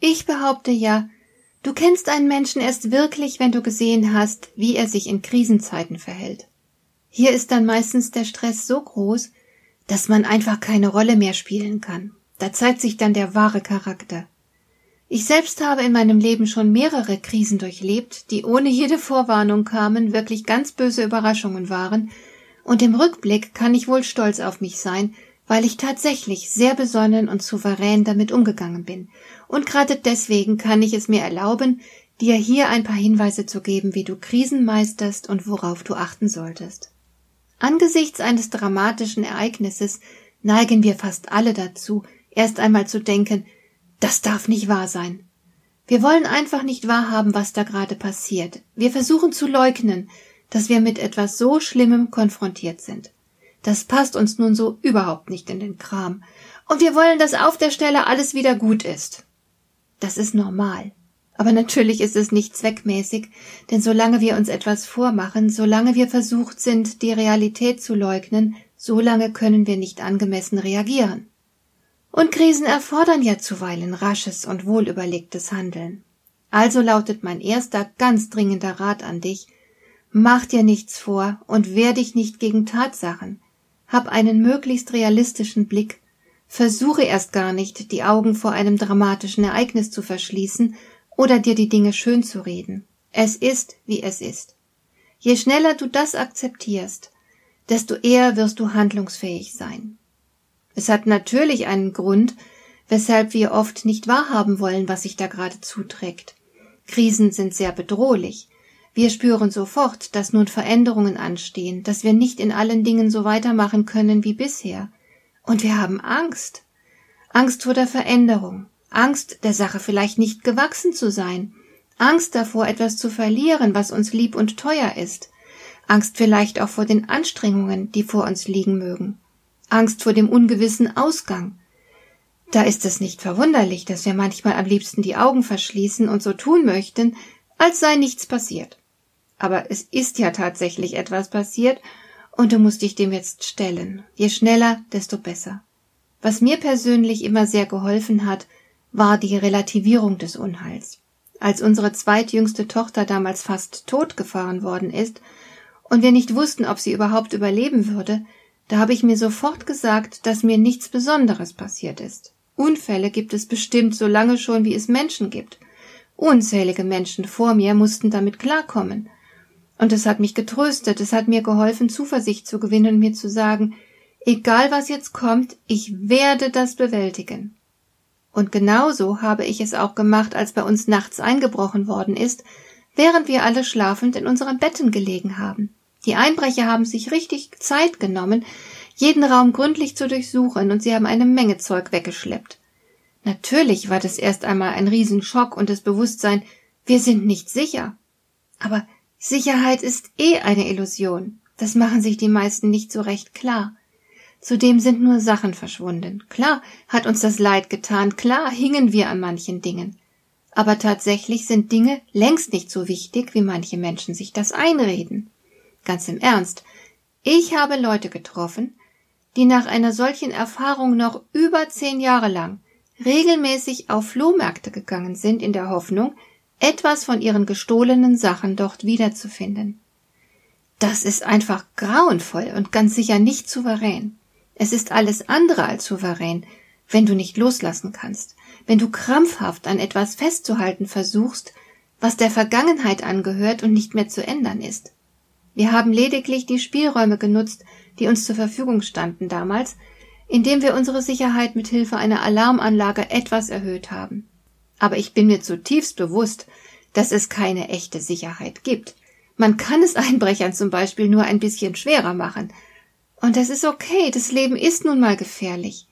Ich behaupte ja, du kennst einen Menschen erst wirklich, wenn du gesehen hast, wie er sich in Krisenzeiten verhält. Hier ist dann meistens der Stress so groß, dass man einfach keine Rolle mehr spielen kann. Da zeigt sich dann der wahre Charakter. Ich selbst habe in meinem Leben schon mehrere Krisen durchlebt, die ohne jede Vorwarnung kamen, wirklich ganz böse Überraschungen waren, und im Rückblick kann ich wohl stolz auf mich sein, weil ich tatsächlich sehr besonnen und souverän damit umgegangen bin. Und gerade deswegen kann ich es mir erlauben, dir hier ein paar Hinweise zu geben, wie du Krisen meisterst und worauf du achten solltest. Angesichts eines dramatischen Ereignisses neigen wir fast alle dazu, erst einmal zu denken, das darf nicht wahr sein. Wir wollen einfach nicht wahrhaben, was da gerade passiert. Wir versuchen zu leugnen, dass wir mit etwas so Schlimmem konfrontiert sind. Das passt uns nun so überhaupt nicht in den Kram. Und wir wollen, dass auf der Stelle alles wieder gut ist. Das ist normal. Aber natürlich ist es nicht zweckmäßig, denn solange wir uns etwas vormachen, solange wir versucht sind, die Realität zu leugnen, solange können wir nicht angemessen reagieren. Und Krisen erfordern ja zuweilen rasches und wohlüberlegtes Handeln. Also lautet mein erster ganz dringender Rat an dich, mach dir nichts vor und wehr dich nicht gegen Tatsachen, hab einen möglichst realistischen Blick, versuche erst gar nicht, die Augen vor einem dramatischen Ereignis zu verschließen oder dir die Dinge schön zu reden. Es ist, wie es ist. Je schneller du das akzeptierst, desto eher wirst du handlungsfähig sein. Es hat natürlich einen Grund, weshalb wir oft nicht wahrhaben wollen, was sich da gerade zuträgt. Krisen sind sehr bedrohlich, wir spüren sofort, dass nun Veränderungen anstehen, dass wir nicht in allen Dingen so weitermachen können wie bisher. Und wir haben Angst. Angst vor der Veränderung, Angst, der Sache vielleicht nicht gewachsen zu sein, Angst davor, etwas zu verlieren, was uns lieb und teuer ist, Angst vielleicht auch vor den Anstrengungen, die vor uns liegen mögen, Angst vor dem ungewissen Ausgang. Da ist es nicht verwunderlich, dass wir manchmal am liebsten die Augen verschließen und so tun möchten, als sei nichts passiert. Aber es ist ja tatsächlich etwas passiert, und du musst dich dem jetzt stellen. Je schneller, desto besser. Was mir persönlich immer sehr geholfen hat, war die Relativierung des Unheils. Als unsere zweitjüngste Tochter damals fast totgefahren worden ist und wir nicht wussten, ob sie überhaupt überleben würde, da habe ich mir sofort gesagt, dass mir nichts Besonderes passiert ist. Unfälle gibt es bestimmt so lange schon, wie es Menschen gibt. Unzählige Menschen vor mir mussten damit klarkommen. Und es hat mich getröstet, es hat mir geholfen, Zuversicht zu gewinnen und mir zu sagen, egal was jetzt kommt, ich werde das bewältigen. Und genauso habe ich es auch gemacht, als bei uns nachts eingebrochen worden ist, während wir alle schlafend in unseren Betten gelegen haben. Die Einbrecher haben sich richtig Zeit genommen, jeden Raum gründlich zu durchsuchen, und sie haben eine Menge Zeug weggeschleppt. Natürlich war das erst einmal ein Riesenschock und das Bewusstsein, wir sind nicht sicher. Aber Sicherheit ist eh eine Illusion. Das machen sich die meisten nicht so recht klar. Zudem sind nur Sachen verschwunden. Klar hat uns das Leid getan, klar hingen wir an manchen Dingen. Aber tatsächlich sind Dinge längst nicht so wichtig, wie manche Menschen sich das einreden. Ganz im Ernst. Ich habe Leute getroffen, die nach einer solchen Erfahrung noch über zehn Jahre lang regelmäßig auf Flohmärkte gegangen sind in der Hoffnung, etwas von ihren gestohlenen Sachen dort wiederzufinden. Das ist einfach grauenvoll und ganz sicher nicht souverän. Es ist alles andere als souverän, wenn du nicht loslassen kannst, wenn du krampfhaft an etwas festzuhalten versuchst, was der Vergangenheit angehört und nicht mehr zu ändern ist. Wir haben lediglich die Spielräume genutzt, die uns zur Verfügung standen damals, indem wir unsere Sicherheit mit Hilfe einer Alarmanlage etwas erhöht haben. Aber ich bin mir zutiefst bewusst, dass es keine echte Sicherheit gibt. Man kann es Einbrechern zum Beispiel nur ein bisschen schwerer machen. Und das ist okay, das Leben ist nun mal gefährlich.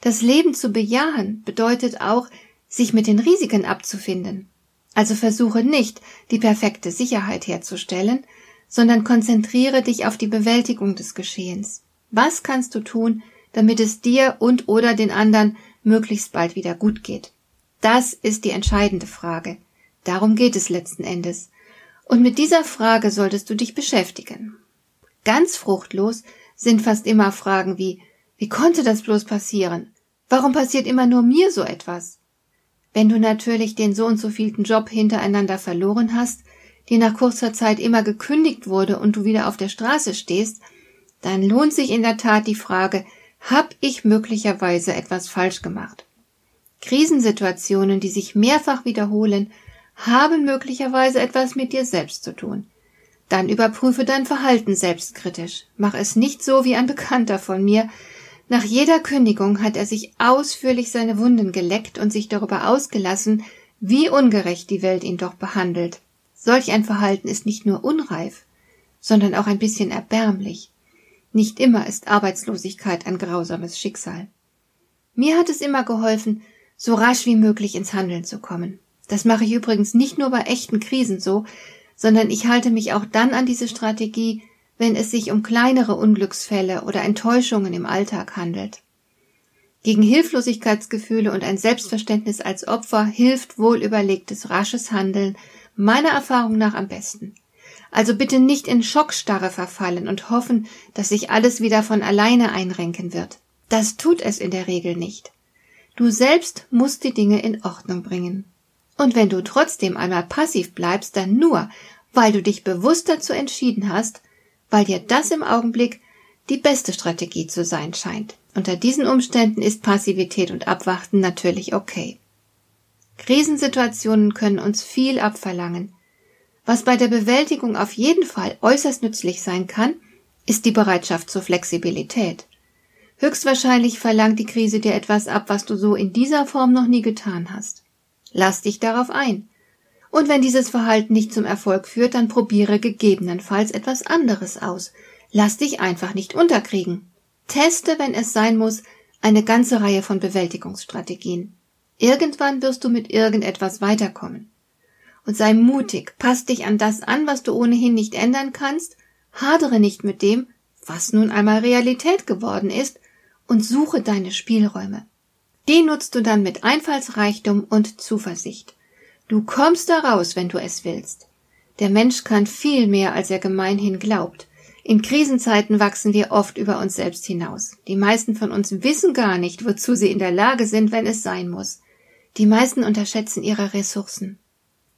Das Leben zu bejahen bedeutet auch, sich mit den Risiken abzufinden. Also versuche nicht, die perfekte Sicherheit herzustellen, sondern konzentriere dich auf die Bewältigung des Geschehens. Was kannst du tun, damit es dir und oder den anderen möglichst bald wieder gut geht? Das ist die entscheidende Frage. Darum geht es letzten Endes. Und mit dieser Frage solltest du dich beschäftigen. Ganz fruchtlos sind fast immer Fragen wie Wie konnte das bloß passieren? Warum passiert immer nur mir so etwas? Wenn du natürlich den so und so vielten Job hintereinander verloren hast, die nach kurzer Zeit immer gekündigt wurde und du wieder auf der Straße stehst, dann lohnt sich in der Tat die Frage, hab ich möglicherweise etwas falsch gemacht? Krisensituationen, die sich mehrfach wiederholen, haben möglicherweise etwas mit dir selbst zu tun. Dann überprüfe dein Verhalten selbstkritisch. Mach es nicht so wie ein Bekannter von mir. Nach jeder Kündigung hat er sich ausführlich seine Wunden geleckt und sich darüber ausgelassen, wie ungerecht die Welt ihn doch behandelt. Solch ein Verhalten ist nicht nur unreif, sondern auch ein bisschen erbärmlich. Nicht immer ist Arbeitslosigkeit ein grausames Schicksal. Mir hat es immer geholfen, so rasch wie möglich ins Handeln zu kommen. Das mache ich übrigens nicht nur bei echten Krisen so, sondern ich halte mich auch dann an diese Strategie, wenn es sich um kleinere Unglücksfälle oder Enttäuschungen im Alltag handelt. Gegen Hilflosigkeitsgefühle und ein Selbstverständnis als Opfer hilft wohl überlegtes rasches Handeln meiner Erfahrung nach am besten. Also bitte nicht in Schockstarre verfallen und hoffen, dass sich alles wieder von alleine einrenken wird. Das tut es in der Regel nicht. Du selbst musst die Dinge in Ordnung bringen. Und wenn du trotzdem einmal passiv bleibst, dann nur, weil du dich bewusst dazu entschieden hast, weil dir das im Augenblick die beste Strategie zu sein scheint. Unter diesen Umständen ist Passivität und Abwarten natürlich okay. Krisensituationen können uns viel abverlangen. Was bei der Bewältigung auf jeden Fall äußerst nützlich sein kann, ist die Bereitschaft zur Flexibilität. Höchstwahrscheinlich verlangt die Krise dir etwas ab, was du so in dieser Form noch nie getan hast. Lass dich darauf ein. Und wenn dieses Verhalten nicht zum Erfolg führt, dann probiere gegebenenfalls etwas anderes aus. Lass dich einfach nicht unterkriegen. Teste, wenn es sein muss, eine ganze Reihe von Bewältigungsstrategien. Irgendwann wirst du mit irgendetwas weiterkommen. Und sei mutig, pass dich an das an, was du ohnehin nicht ändern kannst, hadere nicht mit dem, was nun einmal Realität geworden ist, und suche deine Spielräume. Die nutzt du dann mit Einfallsreichtum und Zuversicht. Du kommst da raus, wenn du es willst. Der Mensch kann viel mehr, als er gemeinhin glaubt. In Krisenzeiten wachsen wir oft über uns selbst hinaus. Die meisten von uns wissen gar nicht, wozu sie in der Lage sind, wenn es sein muss. Die meisten unterschätzen ihre Ressourcen.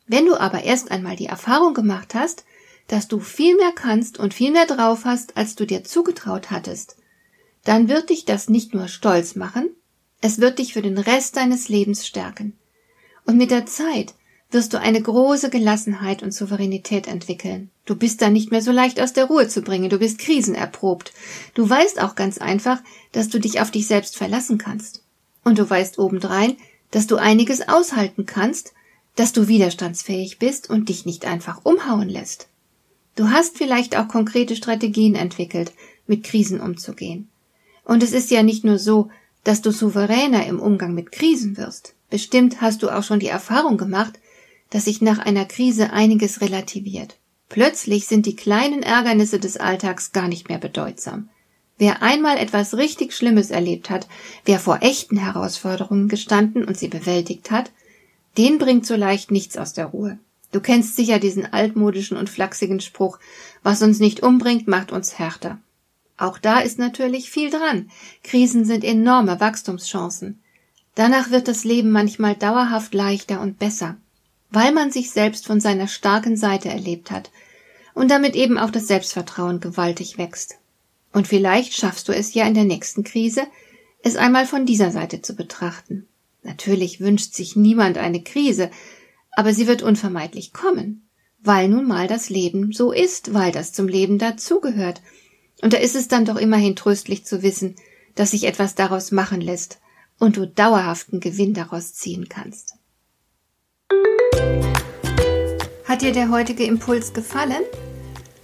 Wenn du aber erst einmal die Erfahrung gemacht hast, dass du viel mehr kannst und viel mehr drauf hast, als du dir zugetraut hattest, dann wird dich das nicht nur stolz machen, es wird dich für den Rest deines Lebens stärken. Und mit der Zeit wirst du eine große Gelassenheit und Souveränität entwickeln. Du bist da nicht mehr so leicht aus der Ruhe zu bringen, du bist krisenerprobt. Du weißt auch ganz einfach, dass du dich auf dich selbst verlassen kannst. Und du weißt obendrein, dass du einiges aushalten kannst, dass du widerstandsfähig bist und dich nicht einfach umhauen lässt. Du hast vielleicht auch konkrete Strategien entwickelt, mit Krisen umzugehen. Und es ist ja nicht nur so, dass du souveräner im Umgang mit Krisen wirst. Bestimmt hast du auch schon die Erfahrung gemacht, dass sich nach einer Krise einiges relativiert. Plötzlich sind die kleinen Ärgernisse des Alltags gar nicht mehr bedeutsam. Wer einmal etwas richtig Schlimmes erlebt hat, wer vor echten Herausforderungen gestanden und sie bewältigt hat, den bringt so leicht nichts aus der Ruhe. Du kennst sicher diesen altmodischen und flachsigen Spruch, was uns nicht umbringt, macht uns härter. Auch da ist natürlich viel dran. Krisen sind enorme Wachstumschancen. Danach wird das Leben manchmal dauerhaft leichter und besser, weil man sich selbst von seiner starken Seite erlebt hat und damit eben auch das Selbstvertrauen gewaltig wächst. Und vielleicht schaffst du es ja in der nächsten Krise, es einmal von dieser Seite zu betrachten. Natürlich wünscht sich niemand eine Krise, aber sie wird unvermeidlich kommen, weil nun mal das Leben so ist, weil das zum Leben dazugehört. Und da ist es dann doch immerhin tröstlich zu wissen, dass sich etwas daraus machen lässt und du dauerhaften Gewinn daraus ziehen kannst. Hat dir der heutige Impuls gefallen?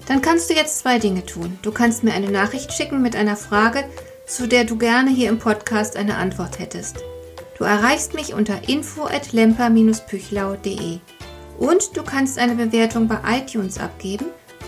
Dann kannst du jetzt zwei Dinge tun. Du kannst mir eine Nachricht schicken mit einer Frage, zu der du gerne hier im Podcast eine Antwort hättest. Du erreichst mich unter info at lemper-püchlau.de. Und du kannst eine Bewertung bei iTunes abgeben,